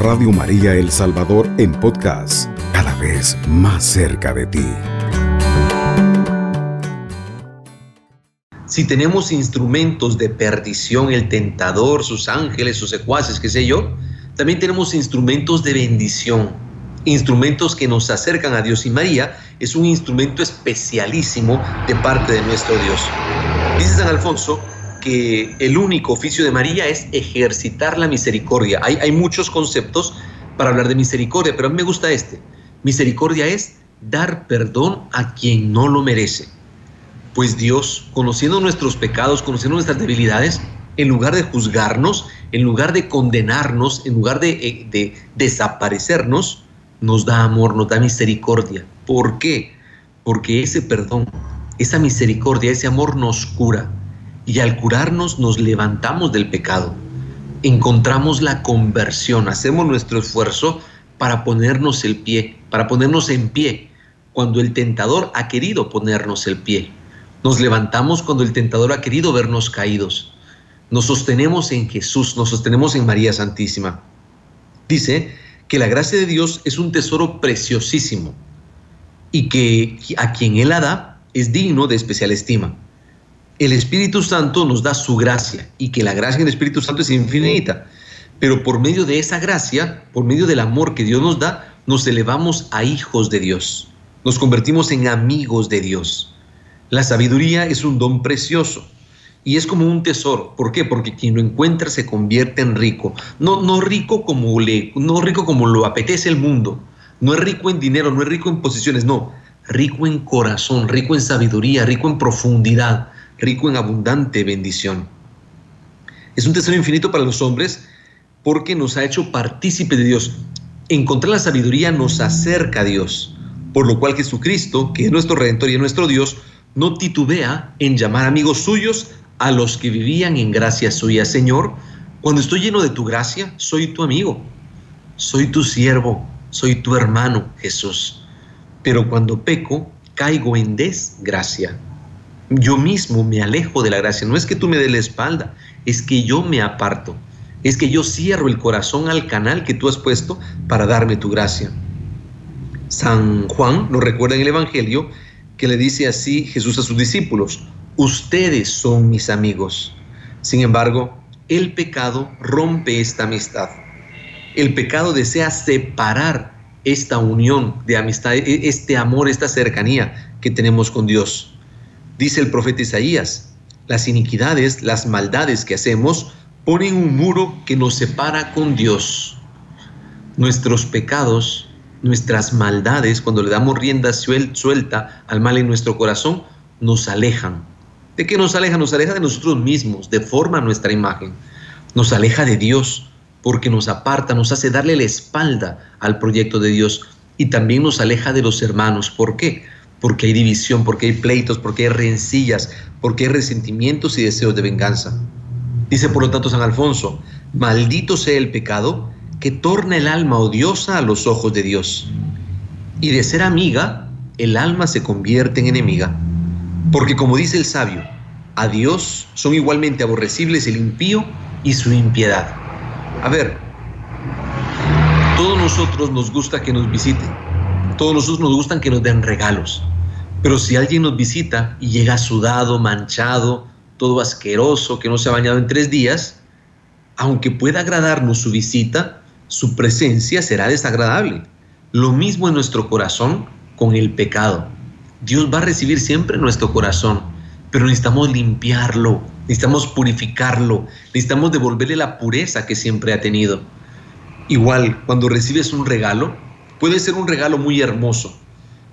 Radio María El Salvador en podcast, cada vez más cerca de ti. Si tenemos instrumentos de perdición, el tentador, sus ángeles, sus secuaces, qué sé yo, también tenemos instrumentos de bendición, instrumentos que nos acercan a Dios. Y María es un instrumento especialísimo de parte de nuestro Dios. Dice San Alfonso que el único oficio de María es ejercitar la misericordia. Hay, hay muchos conceptos para hablar de misericordia, pero a mí me gusta este. Misericordia es dar perdón a quien no lo merece. Pues Dios, conociendo nuestros pecados, conociendo nuestras debilidades, en lugar de juzgarnos, en lugar de condenarnos, en lugar de, eh, de desaparecernos, nos da amor, nos da misericordia. ¿Por qué? Porque ese perdón, esa misericordia, ese amor nos cura y al curarnos nos levantamos del pecado. Encontramos la conversión, hacemos nuestro esfuerzo para ponernos el pie, para ponernos en pie cuando el tentador ha querido ponernos el pie. Nos levantamos cuando el tentador ha querido vernos caídos. Nos sostenemos en Jesús, nos sostenemos en María Santísima. Dice que la gracia de Dios es un tesoro preciosísimo y que a quien Él la da es digno de especial estima el Espíritu Santo nos da su gracia y que la gracia del Espíritu Santo es infinita. Pero por medio de esa gracia, por medio del amor que Dios nos da, nos elevamos a hijos de Dios. Nos convertimos en amigos de Dios. La sabiduría es un don precioso y es como un tesoro. ¿Por qué? Porque quien lo encuentra se convierte en rico. No, no rico como no rico como lo apetece el mundo. No es rico en dinero, no es rico en posiciones, no. Rico en corazón, rico en sabiduría, rico en profundidad rico en abundante bendición. Es un tesoro infinito para los hombres porque nos ha hecho partícipe de Dios. Encontrar la sabiduría nos acerca a Dios, por lo cual Jesucristo, que es nuestro Redentor y nuestro Dios, no titubea en llamar amigos suyos a los que vivían en gracia suya. Señor, cuando estoy lleno de tu gracia, soy tu amigo, soy tu siervo, soy tu hermano, Jesús. Pero cuando peco, caigo en desgracia yo mismo me alejo de la gracia. No es que tú me des la espalda, es que yo me aparto. Es que yo cierro el corazón al canal que tú has puesto para darme tu gracia. San Juan nos recuerda en el Evangelio que le dice así Jesús a sus discípulos, ustedes son mis amigos. Sin embargo, el pecado rompe esta amistad. El pecado desea separar esta unión de amistad, e-, este amor, esta cercanía que tenemos con Dios. Dice el profeta Isaías, las iniquidades, las maldades que hacemos ponen un muro que nos separa con Dios. Nuestros pecados, nuestras maldades, cuando le damos rienda suelta al mal en nuestro corazón, nos alejan. ¿De qué nos aleja? Nos aleja de nosotros mismos, deforma nuestra imagen. Nos aleja de Dios porque nos aparta, nos hace darle la espalda al proyecto de Dios y también nos aleja de los hermanos. ¿Por qué? Porque hay división, porque hay pleitos, porque hay rencillas, porque hay resentimientos y deseos de venganza. Dice por lo tanto San Alfonso, maldito sea el pecado que torna el alma odiosa a los ojos de Dios. Y de ser amiga, el alma se convierte en enemiga. Porque como dice el sabio, a Dios son igualmente aborrecibles el impío y su impiedad. A ver, todos nosotros nos gusta que nos visiten, todos nosotros nos gustan que nos den regalos, pero si alguien nos visita y llega sudado, manchado, todo asqueroso, que no se ha bañado en tres días, aunque pueda agradarnos su visita, su presencia será desagradable. Lo mismo en nuestro corazón con el pecado. Dios va a recibir siempre nuestro corazón, pero necesitamos limpiarlo, necesitamos purificarlo, necesitamos devolverle la pureza que siempre ha tenido. Igual, cuando recibes un regalo, puede ser un regalo muy hermoso,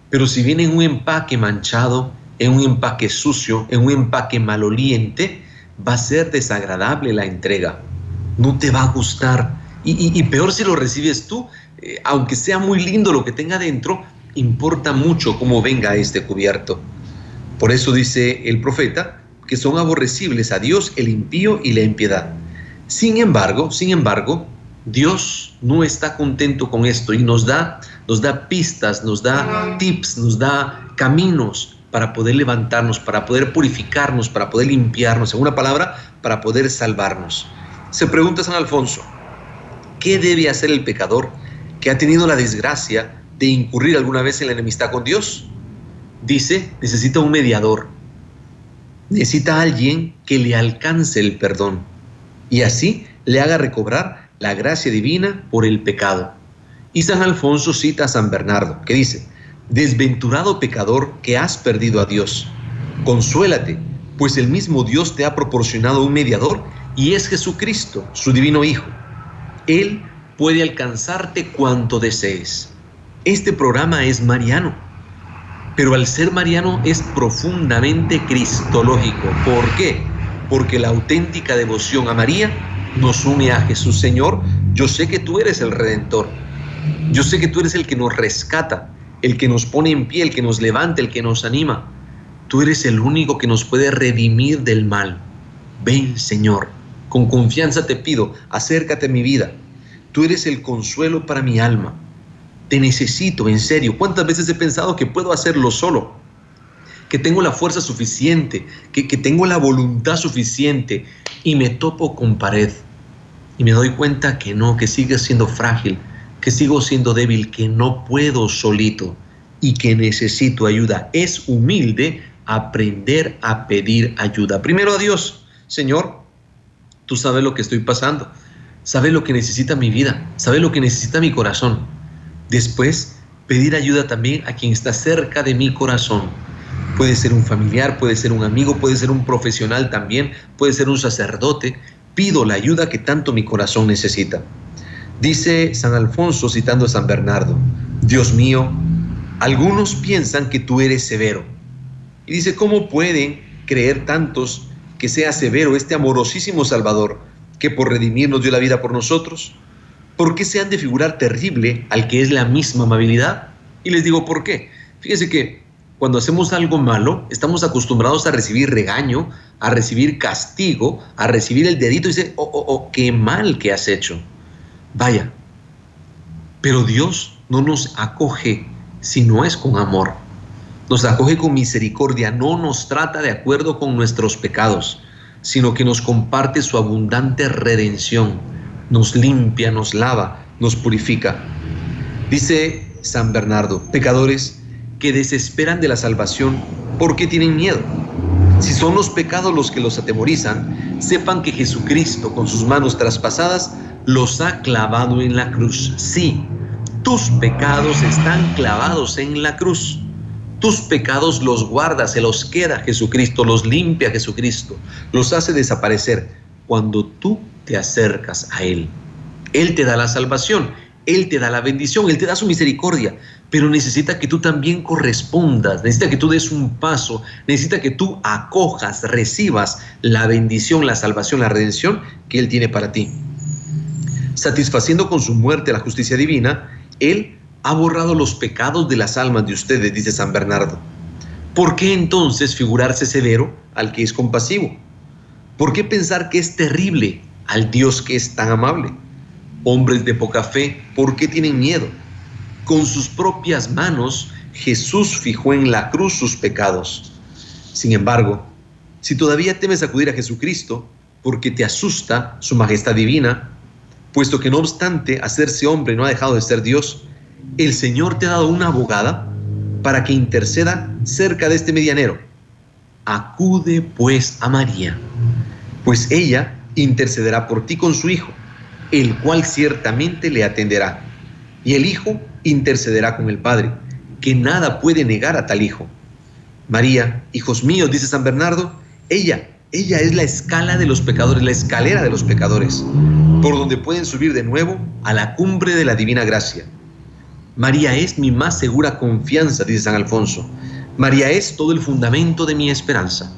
pero si viene en un empaque manchado, en un empaque sucio, en un empaque maloliente, va a ser desagradable la entrega. No te va a gustar. Y, peor si lo recibes tú, eh, aunque sea muy lindo lo que tenga dentro, importa mucho cómo venga este cubierto. Por eso dice el profeta que son aborrecibles a Dios el impío y la impiedad. Sin embargo, sin embargo, Dios no está contento con esto y nos da, nos da pistas, nos da tips, nos da caminos para poder levantarnos, para poder purificarnos, para poder limpiarnos, en una palabra, para poder salvarnos. Se pregunta San Alfonso, ¿Qué debe hacer el pecador que ha tenido la desgracia de incurrir alguna vez en la enemistad con Dios? Dice, necesita un mediador. Necesita alguien que le alcance el perdón y así le haga recobrar la gracia divina por el pecado. Y San Alfonso cita a San Bernardo, que dice, Desventurado pecador que has perdido a Dios, consuélate, pues el mismo Dios te ha proporcionado un mediador y es Jesucristo, su divino Hijo. Él puede alcanzarte cuanto desees. Este programa es mariano, pero al ser mariano es profundamente cristológico. ¿Por qué? Porque la auténtica devoción a María nos une a Jesús. Señor, yo sé que tú eres el redentor. Yo sé que tú eres el que nos rescata el que nos pone en pie, el que nos levanta, el que nos anima. Tú eres el único que nos puede redimir del mal. Ven, Señor, con confianza te pido, acércate a mi vida. Tú eres el consuelo para mi alma. Te necesito, en serio. ¿Cuántas veces he pensado que puedo hacerlo solo? Que tengo la fuerza suficiente, que, que tengo la voluntad suficiente y me topo con pared. Y me doy cuenta que no, que sigue siendo frágil, que sigo siendo débil, que no puedo solito y que necesito ayuda. Es humilde aprender a pedir ayuda. Primero a Dios, Señor, tú sabes lo que estoy pasando, sabes lo que necesita mi vida, sabes lo que necesita mi corazón. Después, pedir ayuda también a quien está cerca de mi corazón. Puede ser un familiar, puede ser un amigo, puede ser un profesional también, puede ser un sacerdote. Pido la ayuda que tanto mi corazón necesita. Dice San Alfonso citando a San Bernardo, Dios mío, algunos piensan que tú eres severo. Y dice, ¿cómo pueden creer tantos que sea severo este amorosísimo Salvador que por redimirnos dio la vida por nosotros? ¿Por qué se han de figurar terrible al que es la misma amabilidad? Y les digo, ¿por qué? Fíjese que cuando hacemos algo malo, estamos acostumbrados a recibir regaño, a recibir castigo, a recibir el dedito y dice, oh, oh, oh, qué mal que has hecho. Vaya, pero Dios no nos acoge si no es con amor. Nos acoge con misericordia, no nos trata de acuerdo con nuestros pecados, sino que nos comparte su abundante redención, nos limpia, nos lava, nos purifica. Dice San Bernardo, pecadores que desesperan de la salvación, ¿por qué tienen miedo? Si son los pecados los que los atemorizan, sepan que Jesucristo con sus manos traspasadas los ha clavado en la cruz. Sí, tus pecados están clavados en la cruz. Tus pecados los guarda, se los queda Jesucristo, los limpia Jesucristo, los hace desaparecer cuando tú te acercas a Él. Él te da la salvación, Él te da la bendición, Él te da su misericordia, pero necesita que tú también correspondas, necesita que tú des un paso, necesita que tú acojas, recibas la bendición, la salvación, la redención que Él tiene para ti satisfaciendo con su muerte la justicia divina, Él ha borrado los pecados de las almas de ustedes, dice San Bernardo. ¿Por qué entonces figurarse severo al que es compasivo? ¿Por qué pensar que es terrible al Dios que es tan amable? Hombres de poca fe, ¿por qué tienen miedo? Con sus propias manos Jesús fijó en la cruz sus pecados. Sin embargo, si todavía temes acudir a Jesucristo porque te asusta su majestad divina, puesto que no obstante hacerse hombre no ha dejado de ser Dios, el Señor te ha dado una abogada para que interceda cerca de este medianero. Acude pues a María, pues ella intercederá por ti con su Hijo, el cual ciertamente le atenderá, y el Hijo intercederá con el Padre, que nada puede negar a tal Hijo. María, hijos míos, dice San Bernardo, ella ella es la escala de los pecadores, la escalera de los pecadores, por donde pueden subir de nuevo a la cumbre de la divina gracia. María es mi más segura confianza, dice San Alfonso. María es todo el fundamento de mi esperanza.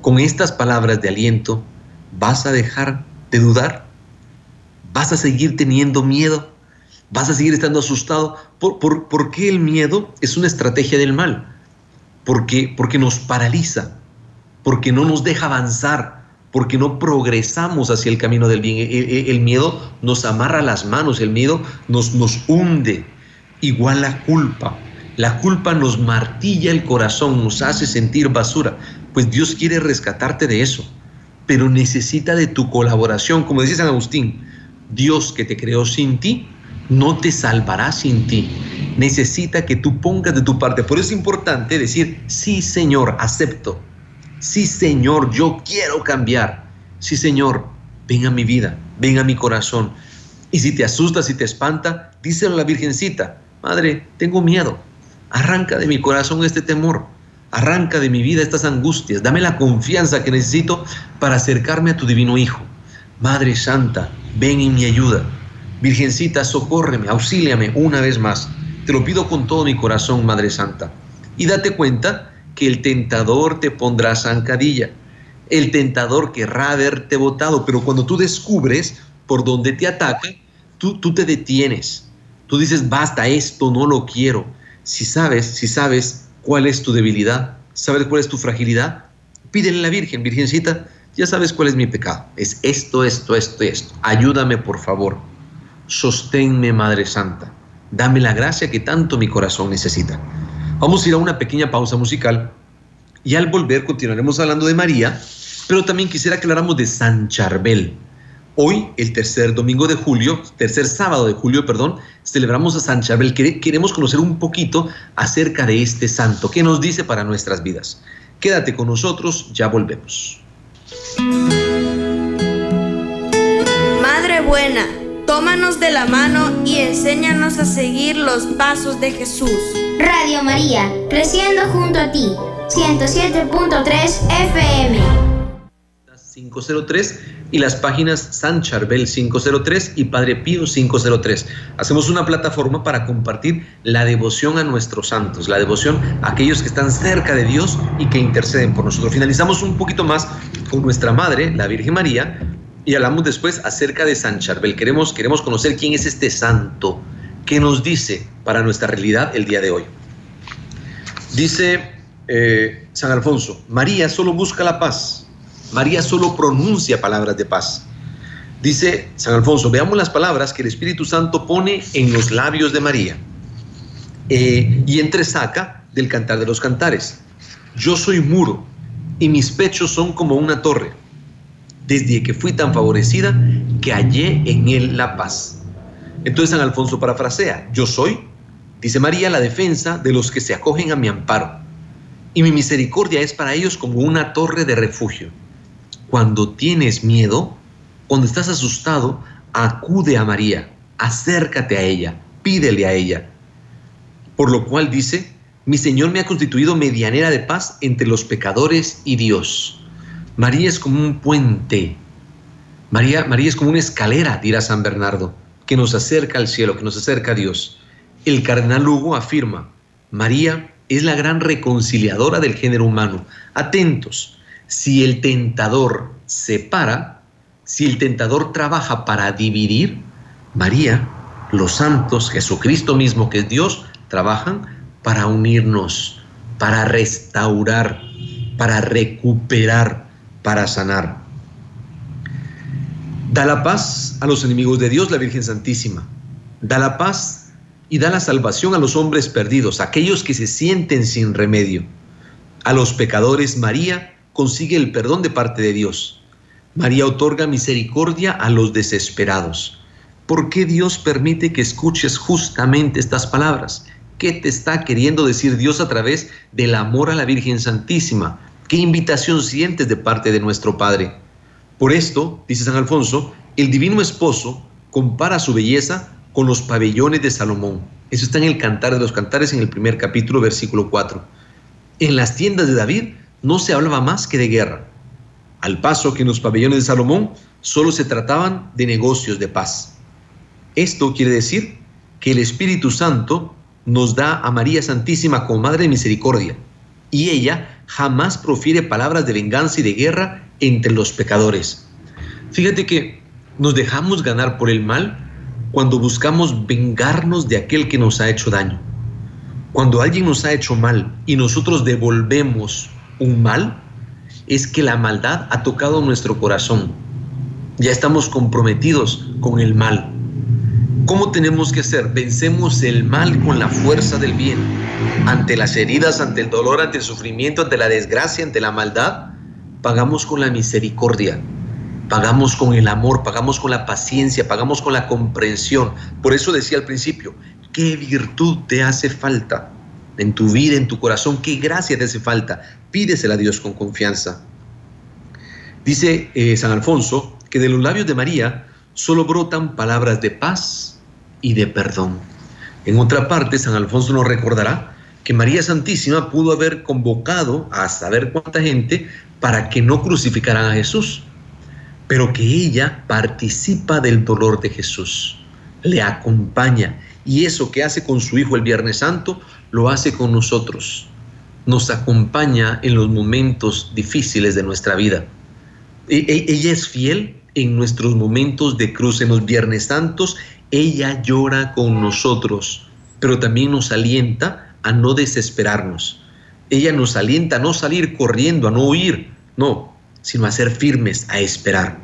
Con estas palabras de aliento, ¿vas a dejar de dudar? ¿Vas a seguir teniendo miedo? ¿Vas a seguir estando asustado? ¿Por, por, qué el miedo es una estrategia del mal? Porque, porque nos paraliza, porque no nos deja avanzar, porque no progresamos hacia el camino del bien. El, miedo nos amarra las manos, el miedo nos, nos hunde. Igual la culpa. La culpa nos martilla el corazón, nos hace sentir basura. Pues Dios quiere rescatarte de eso, pero necesita de tu colaboración. Como decía San Agustín, Dios que te creó sin ti, no te salvará sin ti. Necesita que tú pongas de tu parte. Por eso es importante decir, sí Señor, acepto. Sí Señor, yo quiero cambiar. Sí Señor, ven a mi vida, ven a mi corazón. Y si te asusta, si te espanta, díselo a la Virgencita, Madre, tengo miedo. Arranca de mi corazón este temor. Arranca de mi vida estas angustias. Dame la confianza que necesito para acercarme a tu divino Hijo. Madre Santa, ven en mi ayuda. Virgencita, socórreme, auxíliame una vez más. Te lo pido con todo mi corazón, Madre Santa. Y date cuenta que el tentador te pondrá zancadilla. El tentador querrá haberte botado, pero cuando tú descubres por dónde te ataca, tú, tú te detienes. Tú dices, basta, esto no lo quiero. Si sabes, si sabes cuál es tu debilidad, sabes cuál es tu fragilidad, pídele a la Virgen, Virgencita, ya sabes cuál es mi pecado. Es esto, esto, esto, esto. Ayúdame, por favor. Sosténme, Madre Santa. Dame la gracia que tanto mi corazón necesita. Vamos a ir a una pequeña pausa musical y al volver continuaremos hablando de María, pero también quisiera que habláramos de San Charbel. Hoy, el tercer domingo de julio, tercer sábado de julio, perdón, celebramos a San Charbel. Queremos conocer un poquito acerca de este santo. ¿Qué nos dice para nuestras vidas? Quédate con nosotros, ya volvemos. Madre buena, tómanos de la mano y enséñanos a seguir los pasos de Jesús. Radio María, creciendo junto a ti, 107.3 FM. 503 y las páginas San Charbel 503 y Padre Pío 503. Hacemos una plataforma para compartir la devoción a nuestros santos, la devoción a aquellos que están cerca de Dios y que interceden por nosotros. Finalizamos un poquito más con nuestra Madre, la Virgen María, y hablamos después acerca de San Charbel. Queremos, queremos conocer quién es este santo, qué nos dice para nuestra realidad el día de hoy. Dice eh, San Alfonso, María solo busca la paz María solo pronuncia palabras de paz. Dice San Alfonso, veamos las palabras que el Espíritu Santo pone en los labios de María eh, y entresaca del cantar de los cantares. Yo soy muro y mis pechos son como una torre, desde que fui tan favorecida que hallé en él la paz. Entonces San Alfonso parafrasea, yo soy, dice María, la defensa de los que se acogen a mi amparo, y mi misericordia es para ellos como una torre de refugio cuando tienes miedo, cuando estás asustado, acude a María, acércate a ella, pídele a ella. Por lo cual dice, mi Señor me ha constituido medianera de paz entre los pecadores y Dios. María es como un puente. María, María es como una escalera, dirá San Bernardo, que nos acerca al cielo, que nos acerca a Dios. El cardenal Hugo afirma, María es la gran reconciliadora del género humano. Atentos, si el tentador separa, si el tentador trabaja para dividir, María, los santos, Jesucristo mismo, que es Dios, trabajan para unirnos, para restaurar, para recuperar, para sanar. Da la paz a los enemigos de Dios, la Virgen Santísima. Da la paz y da la salvación a los hombres perdidos, aquellos que se sienten sin remedio. A los pecadores, María consigue el perdón de parte de Dios. María otorga misericordia a los desesperados. ¿Por qué Dios permite que escuches justamente estas palabras? ¿Qué te está queriendo decir Dios a través del amor a la Virgen Santísima? ¿Qué invitación sientes de parte de nuestro Padre? Por esto, dice San Alfonso, el divino esposo compara su belleza con los pabellones de Salomón. Eso está en el Cantar de los Cantares en el primer capítulo, versículo 4. En las tiendas de David no se hablaba más que de guerra, al paso que en los pabellones de Salomón solo se trataban de negocios de paz. Esto quiere decir que el Espíritu Santo nos da a María Santísima como Madre de Misericordia, y ella jamás profiere palabras de venganza y de guerra entre los pecadores. Fíjate que nos dejamos ganar por el mal cuando buscamos vengarnos de aquel que nos ha hecho daño. Cuando alguien nos ha hecho mal y nosotros devolvemos un mal es que la maldad ha tocado nuestro corazón. Ya estamos comprometidos con el mal. ¿Cómo tenemos que hacer? Vencemos el mal con la fuerza del bien. Ante las heridas, ante el dolor, ante el sufrimiento, ante la desgracia, ante la maldad, pagamos con la misericordia. pagamos con el amor, pagamos con la paciencia, pagamos con la comprensión. Por eso decía al principio, ¿qué virtud te hace falta en tu vida, en tu corazón? ¿Qué gracia te hace falta? Pídesela a Dios con confianza. Dice eh, San Alfonso que de los labios de María solo brotan palabras de paz y de perdón. En otra parte, San Alfonso nos recordará que María Santísima pudo haber convocado a saber cuánta gente para que no crucificaran a Jesús, pero que ella participa del dolor de Jesús, le acompaña y eso que hace con su Hijo el Viernes Santo, lo hace con nosotros, nos acompaña en los momentos difíciles de nuestra vida. E, e, ella es fiel en nuestros momentos de cruz, en los Viernes Santos, ella llora con nosotros, pero también nos alienta a no desesperarnos. Ella nos alienta a no salir corriendo, a no huir, no, sino a ser firmes, a esperar.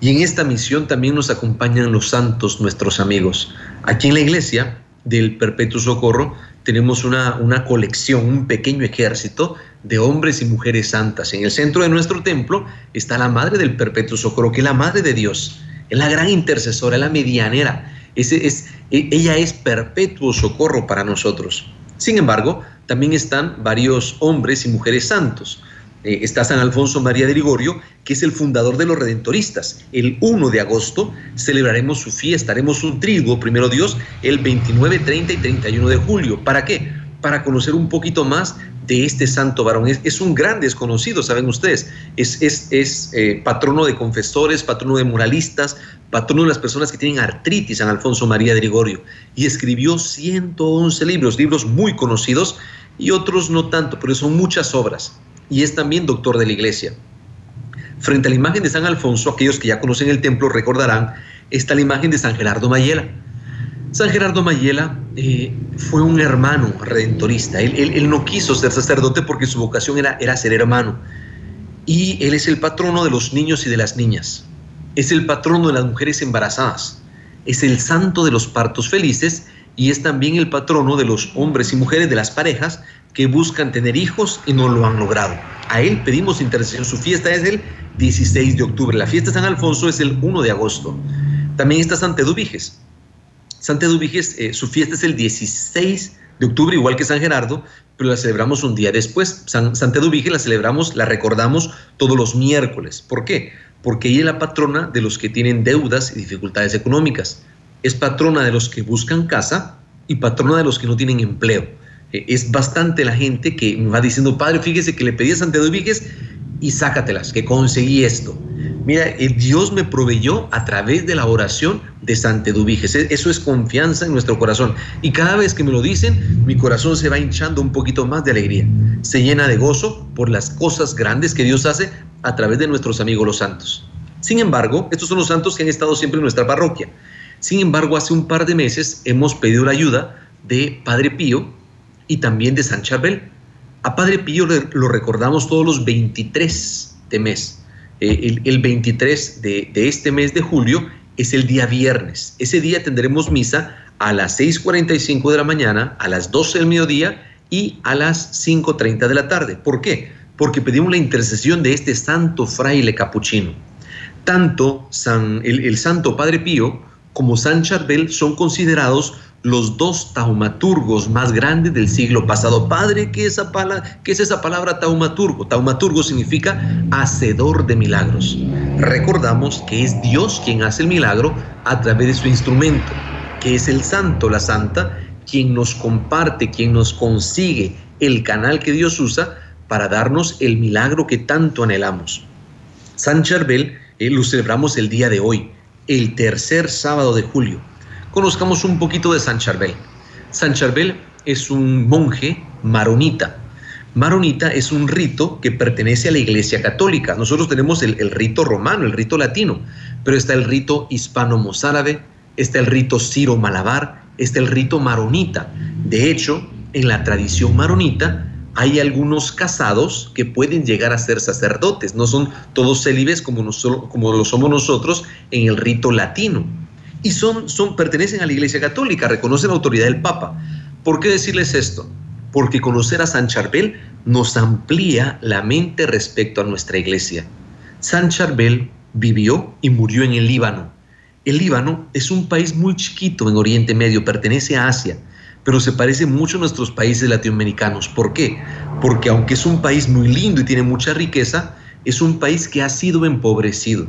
Y en esta misión también nos acompañan los santos, nuestros amigos. Aquí en la iglesia del Perpetuo Socorro tenemos una, una colección, un pequeño ejército de hombres y mujeres santas. En el centro de nuestro templo está la Madre del Perpetuo Socorro, que es la Madre de Dios, es la gran intercesora, es la medianera. E, ella es perpetuo socorro para nosotros. Sin embargo, también están varios hombres y mujeres santos. Eh, está San Alfonso María de Ligorio, que es el fundador de los redentoristas. El 1 de agosto celebraremos su fiesta, haremos un trigo, primero Dios, el 29, 30 y 31 de julio. ¿Para qué? Para conocer un poquito más de este santo varón. Es, un gran desconocido, saben ustedes. Es, es, eh, patrono de confesores, patrono de moralistas, patrono de las personas que tienen artritis, San Alfonso María de Ligorio. Y escribió 111 libros, libros muy conocidos y otros no tanto, pero son muchas obras. Y es también doctor de la iglesia. Frente a la imagen de San Alfonso, aquellos que ya conocen el templo recordarán, está la imagen de San Gerardo Mayela San Gerardo Mayela eh, fue un hermano redentorista. Él, no quiso ser sacerdote porque su vocación era, ser hermano. Y él es el patrono de los niños y de las niñas. Es el patrono de las mujeres embarazadas. Es el santo de los partos felices y es también el patrono de los hombres y mujeres de las parejas que buscan tener hijos y no lo han logrado. A él pedimos intercesión. Su fiesta es el 16 de octubre. La fiesta de San Alfonso es el 1 de agosto. También está Santa Eduviges Santa Eduviges, eh, su fiesta es el 16 de octubre, igual que San Gerardo, pero la celebramos un día después. Santa Eduviges la celebramos, la recordamos todos los miércoles. ¿Por qué? Porque ella es la patrona de los que tienen deudas y dificultades económicas. Es patrona de los que buscan casa y patrona de los que no tienen empleo. Eh, es bastante la gente que va diciendo, padre, fíjese que le pedí a Santa y sácatelas, que conseguí esto. Mira, eh, Dios me proveyó a través de la oración de Santa Eduviges. E, eso es confianza en nuestro corazón. Y cada vez que me lo dicen, mi corazón se va hinchando un poquito más de alegría. Se llena de gozo por las cosas grandes que Dios hace a través de nuestros amigos los santos. Sin embargo, estos son los santos que han estado siempre en nuestra parroquia. Sin embargo, hace un par de meses hemos pedido la ayuda de Padre Pío y también de San Chabel. A Padre Pío lo recordamos todos los 23 de mes. Eh, el, 23 de, este mes de julio es el día viernes. Ese día tendremos misa a las 6.45 de la mañana, a las 12 del mediodía y a las 5.30 de la tarde. ¿Por qué? Porque pedimos la intercesión de este santo fraile capuchino. Tanto San, el, el santo Padre Pío como San Charbel son considerados los dos taumaturgos más grandes del siglo pasado. Padre, ¿qué es esa, palabra, qué es esa palabra taumaturgo? Taumaturgo significa hacedor de milagros. Recordamos que es Dios quien hace el milagro a través de su instrumento, que es el santo, la santa, quien nos comparte, quien nos consigue el canal que Dios usa para darnos el milagro que tanto anhelamos. San Charbel eh, lo celebramos el día de hoy, el tercer sábado de julio conozcamos un poquito de San Charbel. San Charbel es un monje maronita. Maronita es un rito que pertenece a la Iglesia Católica. Nosotros tenemos el, rito romano, el rito latino, pero está el rito hispano-mozárabe, está el rito ciro-malabar, está el rito maronita. De hecho, en la tradición maronita hay algunos casados que pueden llegar a ser sacerdotes, no son todos célibes como, como lo somos nosotros en el rito latino y son, son, pertenecen a la Iglesia Católica, reconocen la autoridad del Papa. ¿Por qué decirles esto? Porque conocer a San Charbel nos amplía la mente respecto a nuestra iglesia. San Charbel vivió y murió en el Líbano. El Líbano es un país muy chiquito en Oriente Medio, pertenece a Asia, pero se parece mucho a nuestros países latinoamericanos. ¿Por qué? Porque aunque es un país muy lindo y tiene mucha riqueza, es un país que ha sido empobrecido.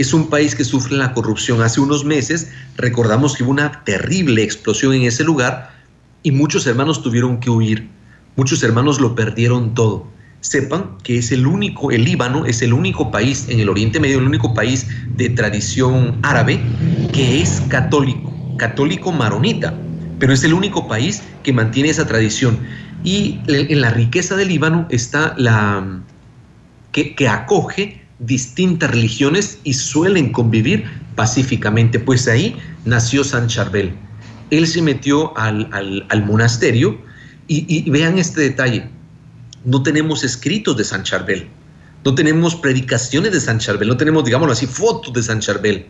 Es un país que sufre la corrupción. Hace unos meses recordamos que hubo una terrible explosión en ese lugar y muchos hermanos tuvieron que huir. Muchos hermanos lo perdieron todo sepan que es el único, el Líbano es el único país en el Oriente Medio, el único país de tradición árabe que es católico, católico maronita, pero es el único país que mantiene esa tradición. Y en la riqueza del Líbano está la que, acoge distintas religiones y suelen convivir pacíficamente, pues ahí nació San Charbel. Él se metió al, monasterio y vean este detalle no tenemos escritos de San Charbel, no tenemos predicaciones de San Charbel, no tenemos, digámoslo así, fotos de San Charbel.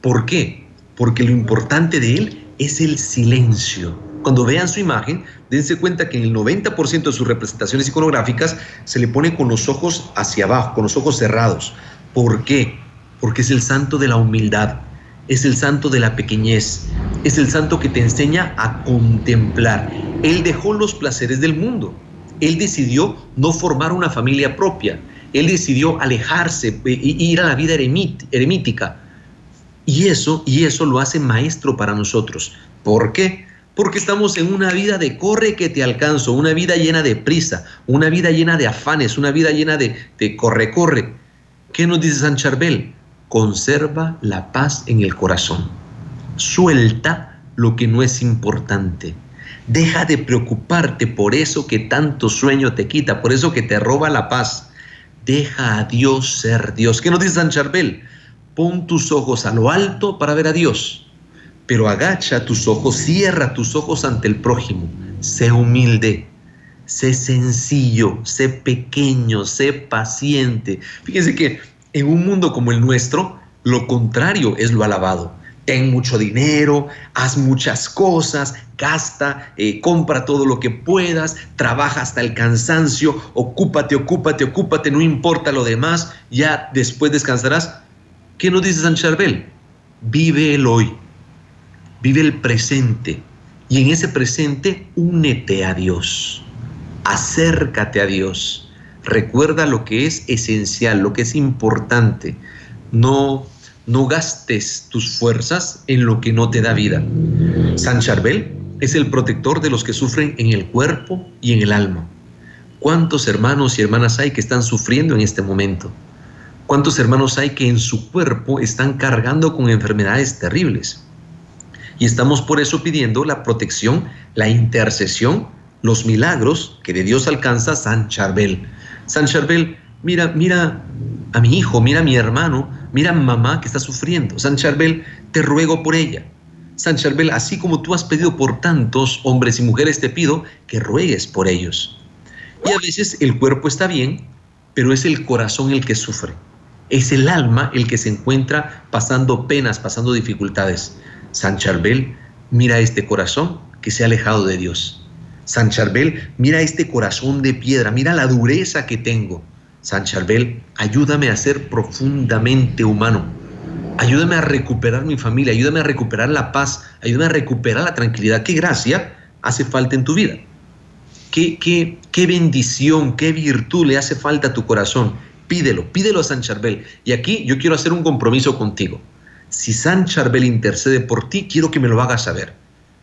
¿Por qué? Porque lo importante de él es el silencio. Cuando vean su imagen, dense cuenta que en el 90% de sus representaciones iconográficas se le pone con los ojos hacia abajo, con los ojos cerrados. ¿Por qué? Porque es el santo de la humildad, es el santo de la pequeñez, es el santo que te enseña a contemplar. Él dejó los placeres del mundo él decidió no formar una familia propia. Él decidió alejarse e ir a la vida eremítica. Y eso, y eso lo hace maestro para nosotros. ¿Por qué? Porque estamos en una vida de corre que te alcanzo, una vida llena de prisa, una vida llena de afanes, una vida llena de, de corre, corre. ¿Qué nos dice San Charbel? Conserva la paz en el corazón. Suelta lo que no es importante. Deja de preocuparte por eso que tanto sueño te quita, por eso que te roba la paz. Deja a Dios ser Dios. ¿Qué nos dice San Charbel? Pon tus ojos a lo alto para ver a Dios, pero agacha tus ojos, cierra tus ojos ante el prójimo. Sé humilde, sé sencillo, sé pequeño, sé paciente. Fíjense que en un mundo como el nuestro, lo contrario es lo alabado ten mucho dinero, haz muchas cosas, gasta, eh, compra todo lo que puedas, trabaja hasta el cansancio, ocúpate, ocúpate, ocúpate, no importa lo demás, ya después descansarás. ¿Qué nos dice San Charbel? Vive el hoy, vive el presente y en ese presente únete a Dios, acércate a Dios, recuerda lo que es esencial, lo que es importante, no no gastes tus fuerzas en lo que no te da vida. San Charbel es el protector de los que sufren en el cuerpo y en el alma. ¿Cuántos hermanos y hermanas hay que están sufriendo en este momento? ¿Cuántos hermanos hay que en su cuerpo están cargando con enfermedades terribles? Y estamos por eso pidiendo la protección, la intercesión, los milagros que de Dios alcanza San Charbel. San Charbel, mira, mira a mi hijo, mira a mi hermano, mira a mamá que está sufriendo. San Charbel, te ruego por ella. San Charbel, así como tú has pedido por tantos hombres y mujeres, te pido que ruegues por ellos. Y a veces el cuerpo está bien, pero es el corazón el que sufre. Es el alma el que se encuentra pasando penas, pasando dificultades. San Charbel, mira este corazón que se ha alejado de Dios. San Charbel, mira este corazón de piedra, mira la dureza que tengo. San Charbel, ayúdame a ser profundamente humano. Ayúdame a recuperar mi familia, ayúdame a recuperar la paz, ayúdame a recuperar la tranquilidad. ¿Qué gracia hace falta en tu vida? ¿Qué, qué, qué bendición, qué virtud le hace falta a tu corazón? Pídelo, pídelo a San Charbel. Y aquí yo quiero hacer un compromiso contigo. Si San Charbel intercede por ti, quiero que me lo hagas saber.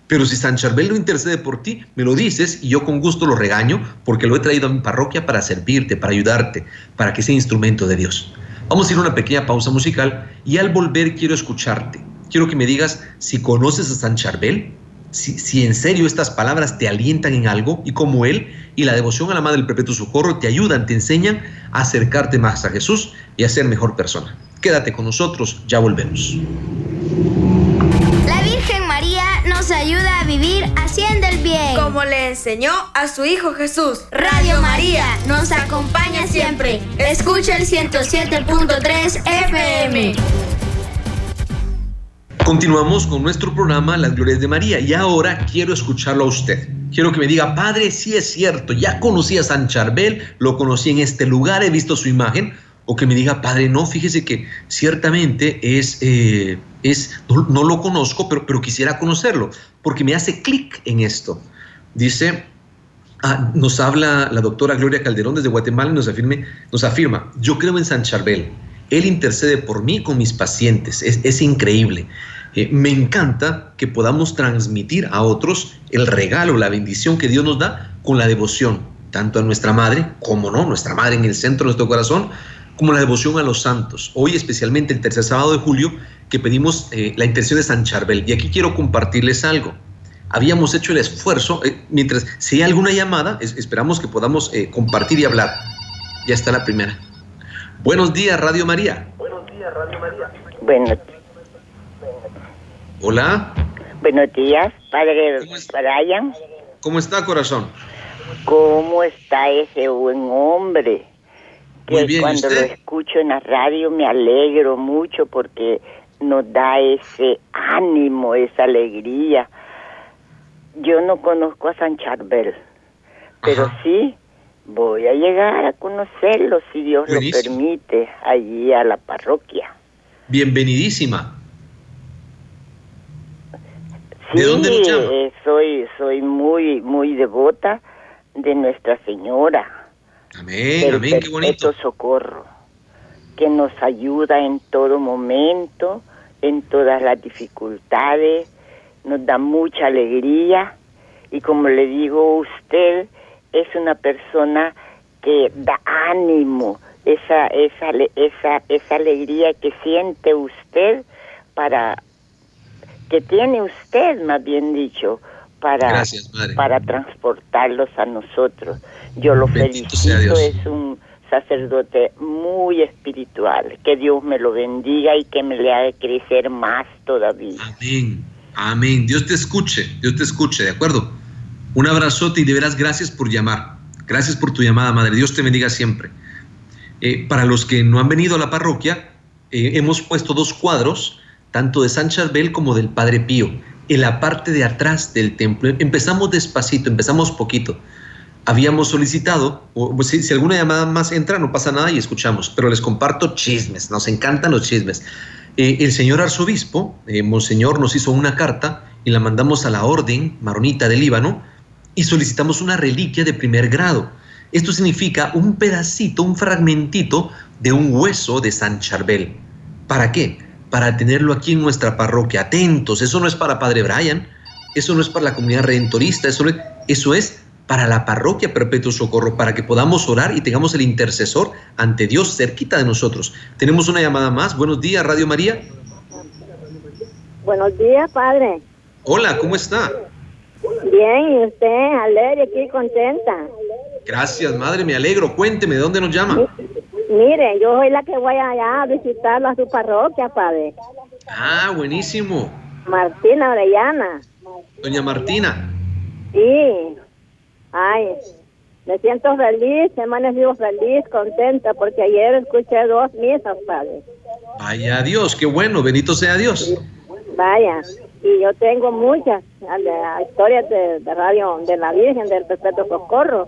Pero si San Charbel lo intercede por ti, me lo dices y yo con gusto lo regaño porque lo he traído a mi parroquia para servirte, para ayudarte, para que sea instrumento de Dios. Vamos a ir a una pequeña pausa musical y al volver quiero escucharte. Quiero que me digas si conoces a San Charbel, si, si en serio estas palabras te alientan en algo y como Él y la devoción a la Madre del Perpetuo Socorro te ayudan, te enseñan a acercarte más a Jesús y a ser mejor persona. Quédate con nosotros, ya volvemos nos ayuda a vivir haciendo el bien. Como le enseñó a su Hijo Jesús. Radio María nos acompaña siempre. Escucha el 107.3 FM. Continuamos con nuestro programa Las Glorias de María y ahora quiero escucharlo a usted. Quiero que me diga, Padre, sí es cierto, ya conocí a San Charbel, lo conocí en este lugar, he visto su imagen. O que me diga, Padre, no, fíjese que ciertamente es, eh, es no, lo conozco, pero, pero quisiera conocerlo, porque me hace clic en esto. Dice, ah, nos habla la doctora Gloria Calderón desde Guatemala y nos, afirme, nos afirma, yo creo en San Charbel, él intercede por mí con mis pacientes, es, es increíble. Eh, me encanta que podamos transmitir a otros el regalo, la bendición que Dios nos da con la devoción, tanto a nuestra madre, como no, nuestra madre en el centro de nuestro corazón, como la devoción a los santos. Hoy especialmente el tercer sábado de julio que pedimos eh, la intención de San Charbel. Y aquí quiero compartirles algo. Habíamos hecho el esfuerzo, eh, mientras si hay alguna llamada, esperamos que podamos compartir y hablar. Ya está la primera. Buenos días, Radio María. Buenos días, Radio María. Bueno, Hola. Buenos días, padre Brian. ¿Cómo está, corazón? ¿Cómo está ese buen hombre? Que Muy bien, cuando ¿y lo escucho en la radio me alegro mucho porque nos da ese ánimo, esa alegría. Yo no conozco a San Charbel, pero Ajá. sí voy a llegar a conocerlo si Dios Buenísimo. lo permite, allí a la parroquia. Bienvenidísima. Sí, ¿De dónde eh, soy, soy muy, muy devota de Nuestra Señora. Amén, del amén, qué bonito. socorro, que nos ayuda en todo momento, en todas las dificultades, nos da mucha alegría y como le digo, usted es una persona que da ánimo, esa, esa, esa, esa alegría que siente usted para, que tiene usted, más bien dicho, para, Gracias, para transportarlos a nosotros. Yo lo Bendito felicito, es un sacerdote muy espiritual. Que Dios me lo bendiga y que me le haga crecer más todavía. Amén, amén. Dios te escuche, Dios te escuche, ¿de acuerdo? Un abrazote y de veras gracias por llamar. Gracias por tu llamada, madre. Dios te bendiga siempre. Eh, para los que no han venido a la parroquia, eh, hemos puesto dos cuadros, tanto de San Charbel como del Padre Pío, en la parte de atrás del templo. Empezamos despacito, empezamos poquito. Habíamos solicitado, o, si, alguna llamada más entra, no pasa nada y escuchamos, pero les comparto chismes, nos encantan los chismes. Eh, el señor arzobispo, eh, Monseñor, nos hizo una carta y la mandamos a la Orden Maronita del Líbano y solicitamos una reliquia de primer grado. Esto significa un pedacito, un fragmentito de un hueso de San Charbel. ¿Para qué? Para tenerlo aquí en nuestra parroquia. Atentos, eso no es para Padre Brian, eso no es para la comunidad redentorista, eso, eso es para la parroquia Perpetuo Socorro, para que podamos orar y tengamos el intercesor ante Dios cerquita de nosotros. Tenemos una llamada más. Buenos días, Radio María. Buenos días, padre. Hola, ¿cómo está? Bien, ¿y usted? Alegre, aquí contenta. Gracias, madre, me alegro. Cuénteme, ¿de dónde nos llama? Mire, yo soy la que voy allá a visitarlo a su parroquia, padre. Ah, buenísimo. Martina Orellana. Doña Martina. Sí. Ay, me siento feliz, he amanecido feliz, contenta, porque ayer escuché dos misas, padre. Vaya Dios, qué bueno, bendito sea Dios. Vaya, y yo tengo muchas historias de, de radio de la Virgen del Perpetuo Socorro.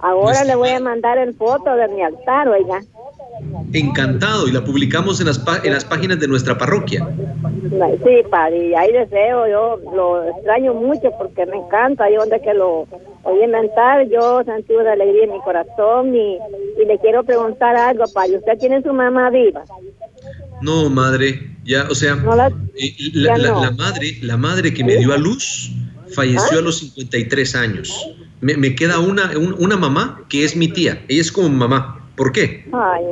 Ahora le voy a mandar el foto de mi altar, oiga. Encantado, y la publicamos en las, en las páginas de nuestra parroquia. Sí, padre, y ahí deseo, yo lo extraño mucho porque me encanta, ahí donde que lo oí inventar, yo sentí una alegría en mi corazón y, y le quiero preguntar algo, padre, ¿usted tiene su mamá viva? No, madre, ya, o sea, No la- eh, la, ya la- no. la madre, la madre que me dio a luz falleció a los 53 años. Me, me queda una, un- una mamá que es mi tía. Ella es como mamá. ¿Por qué? Ay,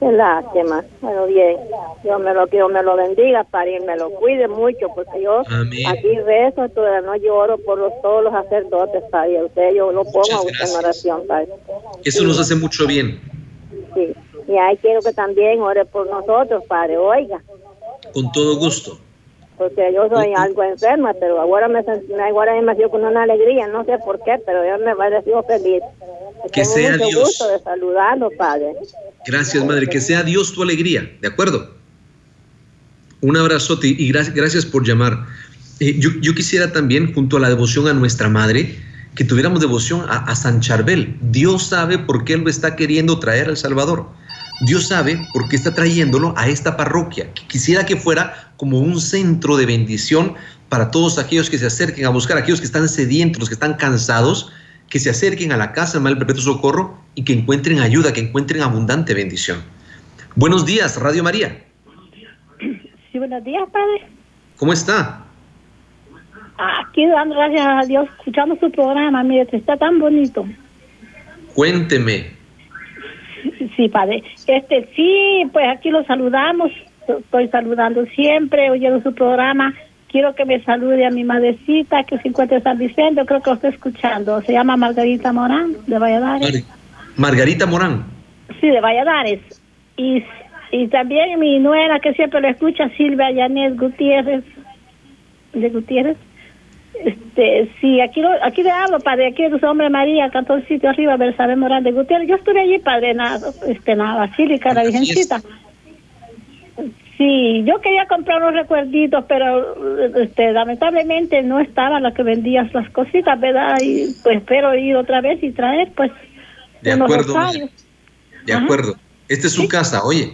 qué lástima. Bueno, bien, Dios me lo, Dios me lo bendiga, padre, y me lo cuide mucho, porque yo Amén. aquí rezo, toda la noche oro por los, todos los sacerdotes, padre, usted yo lo pongo a usted en oración, padre. Eso nos hace mucho bien. Sí. Y ahí quiero que también ore por nosotros, padre, oiga. Con todo gusto. porque yo soy algo enferma, pero ahora me ahora me sido con una alegría, no sé por qué, pero yo me parecido feliz. Que Tengo sea mucho Dios. gusto de saludarlo, padre. Gracias, madre. Que sea Dios tu alegría. ¿De acuerdo? Un abrazote y gracias, gracias por llamar. Eh, yo, yo quisiera también, junto a la devoción a nuestra madre, que tuviéramos devoción a, a San Charbel. Dios sabe por qué Él lo está queriendo traer al Salvador. Dios sabe por qué está trayéndolo a esta parroquia. Quisiera que fuera como un centro de bendición para todos aquellos que se acerquen a buscar, aquellos que están sedientos, los que están cansados, que se acerquen a la casa del Mal Perpetuo Socorro y que encuentren ayuda, que encuentren abundante bendición. Buenos días, Radio María. Sí, buenos días, padre. ¿Cómo está? Aquí dando gracias a Dios, escuchando su programa, mire, está tan bonito. Cuénteme. Sí, padre. Este, sí, pues aquí lo saludamos, estoy saludando siempre, oyendo su programa. Quiero que me salude a mi madrecita que se encuentra en San Vicente, creo que lo estoy escuchando. Se llama Margarita Morán, de Valladares. Margarita Morán. Sí, de Valladares. Y, y también mi nuera que siempre lo escucha, Silvia Yanet Gutiérrez. De Gutiérrez. Este, sí, aquí lo, aquí le hablo, padre, aquí de su hombre María, cantó el sitio arriba, Bersabé Morán de Gutiérrez. Yo estuve allí, padre, en la, este, en la Basílica, la Virgencita. Sí, yo quería comprar unos recuerditos, pero este, lamentablemente no estaba la que vendía las cositas, ¿verdad? Y pues espero ir otra vez y traer, pues, de unos acuerdo, rosarios. De acuerdo. Esta es su casa, oye.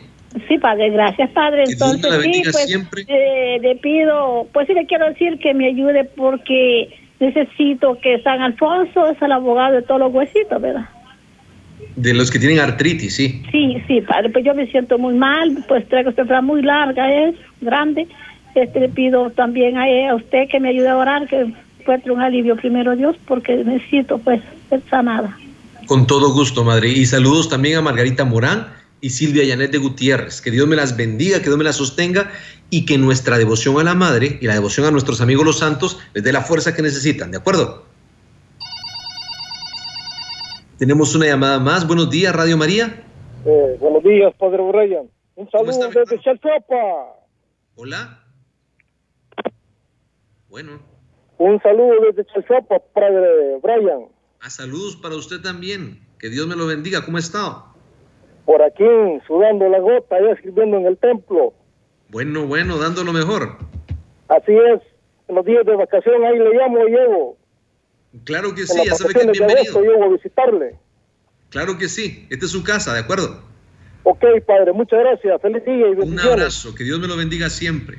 Sí, padre, gracias, padre. Entonces, la sí, pues, siempre. eh, le pido, pues sí le quiero decir que me ayude porque necesito que San Alfonso es el abogado de todos los huesitos, ¿verdad? De los que tienen artritis, sí. Sí, sí, padre, pues yo me siento muy mal, pues traigo esta enfermedad muy larga, es grande. Este, le pido también a, a usted que me ayude a orar, que encuentre un alivio primero Dios, porque necesito, pues, ser sanada. Con todo gusto, madre. Y saludos también a Margarita Morán y Silvia Yanet de Gutiérrez. Que Dios me las bendiga, que Dios me las sostenga y que nuestra devoción a la Madre y la devoción a nuestros amigos los santos les dé la fuerza que necesitan. ¿De acuerdo? Tenemos una llamada más. Buenos días, Radio María. Eh, buenos días, Padre Brian. Un saludo desde? Chalchapa. Hola. Bueno, Un saludo desde Chalchapa, Padre Brian. a saludos para usted también. Que Dios me lo bendiga. ¿Cómo está? Por aquí, sudando la gota, ya escribiendo en el templo. Bueno, bueno, dando lo mejor. Así es, en los días de vacación ahí le llamo y llego. Claro que En sí, ya sabe que es bienvenido. llego a visitarle. Claro que sí. Esta es su casa, ¿de acuerdo? Ok, Padre, muchas gracias. Feliz día y Un abrazo, que Dios me lo bendiga siempre.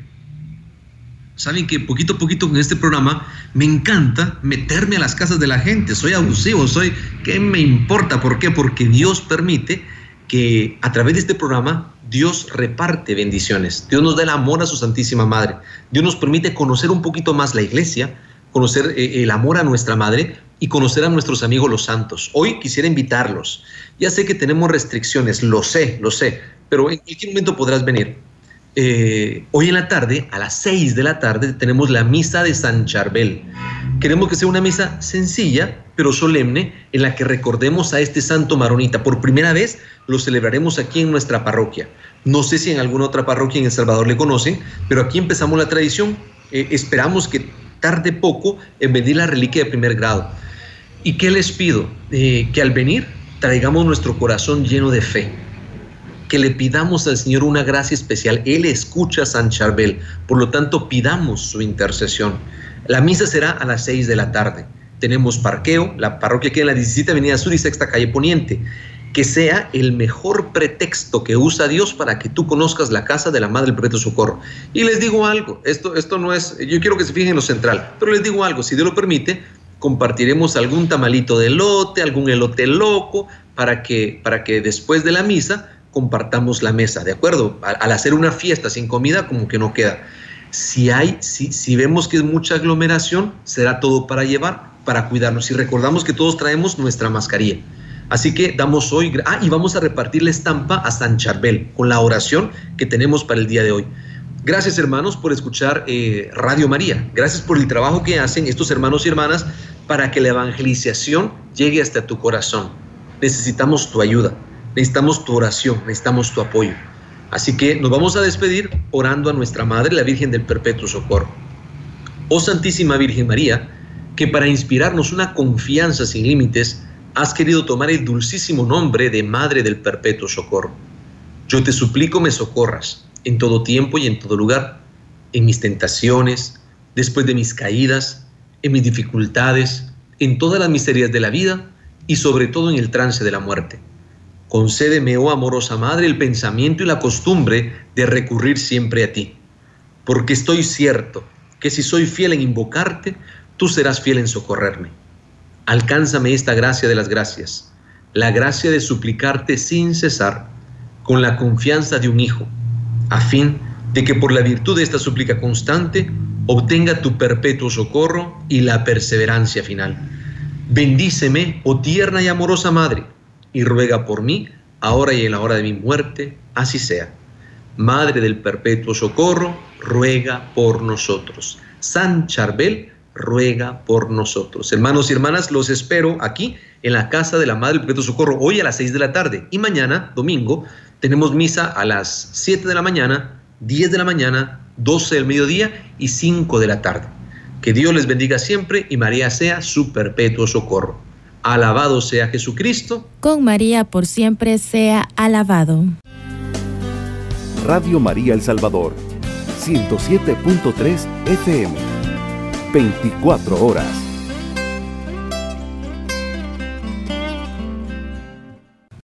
Saben que poquito a poquito con este programa me encanta meterme a las casas de la gente. Soy abusivo, soy... ¿Qué me importa? ¿Por qué? Porque Dios permite que a través de este programa Dios reparte bendiciones. Dios nos da el amor a su Santísima Madre. Dios nos permite conocer un poquito más la iglesia, conocer eh, el amor a nuestra Madre y conocer a nuestros amigos los santos. Hoy quisiera invitarlos. Ya sé que tenemos restricciones, lo sé, lo sé, pero en cualquier momento podrás venir. Eh, hoy en la tarde, a las 6 de la tarde, tenemos la misa de San Charbel. Queremos que sea una misa sencilla, pero solemne, en la que recordemos a este santo maronita. Por primera vez lo celebraremos aquí en nuestra parroquia. No sé si en alguna otra parroquia en El Salvador le conocen, pero aquí empezamos la tradición. Eh, esperamos que tarde poco en venir la reliquia de primer grado. ¿Y qué les pido? Eh, que al venir traigamos nuestro corazón lleno de fe, que le pidamos al Señor una gracia especial. Él escucha a San Charbel, por lo tanto pidamos su intercesión. La misa será a las 6 de la tarde. Tenemos parqueo, la parroquia queda en la 17 Avenida Sur y Sexta Calle Poniente. Que sea el mejor pretexto que usa Dios para que tú conozcas la casa de la Madre del Perpetuo Socorro. Y les digo algo, esto, esto no es, yo quiero que se fijen en lo central, pero les digo algo, si Dios lo permite, compartiremos algún tamalito de elote, algún elote loco, para que, para que después de la misa compartamos la mesa, ¿de acuerdo? Al, al hacer una fiesta sin comida, como que no queda. Si hay, si, si vemos que es mucha aglomeración, será todo para llevar, para cuidarnos. Y recordamos que todos traemos nuestra mascarilla. Así que damos hoy, ah, y vamos a repartir la estampa a San Charbel con la oración que tenemos para el día de hoy. Gracias hermanos por escuchar eh, Radio María. Gracias por el trabajo que hacen estos hermanos y hermanas para que la evangelización llegue hasta tu corazón. Necesitamos tu ayuda, necesitamos tu oración, necesitamos tu apoyo. Así que nos vamos a despedir orando a nuestra Madre, la Virgen del Perpetuo Socorro. Oh Santísima Virgen María, que para inspirarnos una confianza sin límites, has querido tomar el dulcísimo nombre de Madre del Perpetuo Socorro. Yo te suplico me socorras en todo tiempo y en todo lugar, en mis tentaciones, después de mis caídas, en mis dificultades, en todas las miserias de la vida y sobre todo en el trance de la muerte. Concédeme, oh amorosa Madre, el pensamiento y la costumbre de recurrir siempre a ti, porque estoy cierto que si soy fiel en invocarte, tú serás fiel en socorrerme. Alcánzame esta gracia de las gracias, la gracia de suplicarte sin cesar, con la confianza de un hijo, a fin de que por la virtud de esta súplica constante obtenga tu perpetuo socorro y la perseverancia final. Bendíceme, oh tierna y amorosa Madre, y ruega por mí, ahora y en la hora de mi muerte, así sea. Madre del perpetuo socorro, ruega por nosotros. San Charbel, ruega por nosotros. Hermanos y hermanas, los espero aquí en la casa de la Madre del Perpetuo Socorro hoy a las 6 de la tarde y mañana, domingo, tenemos misa a las 7 de la mañana, 10 de la mañana, 12 del mediodía y 5 de la tarde. Que Dios les bendiga siempre y María sea su perpetuo socorro. Alabado sea Jesucristo. Con María por siempre sea alabado. Radio María El Salvador, 107.3 FM. 24 horas.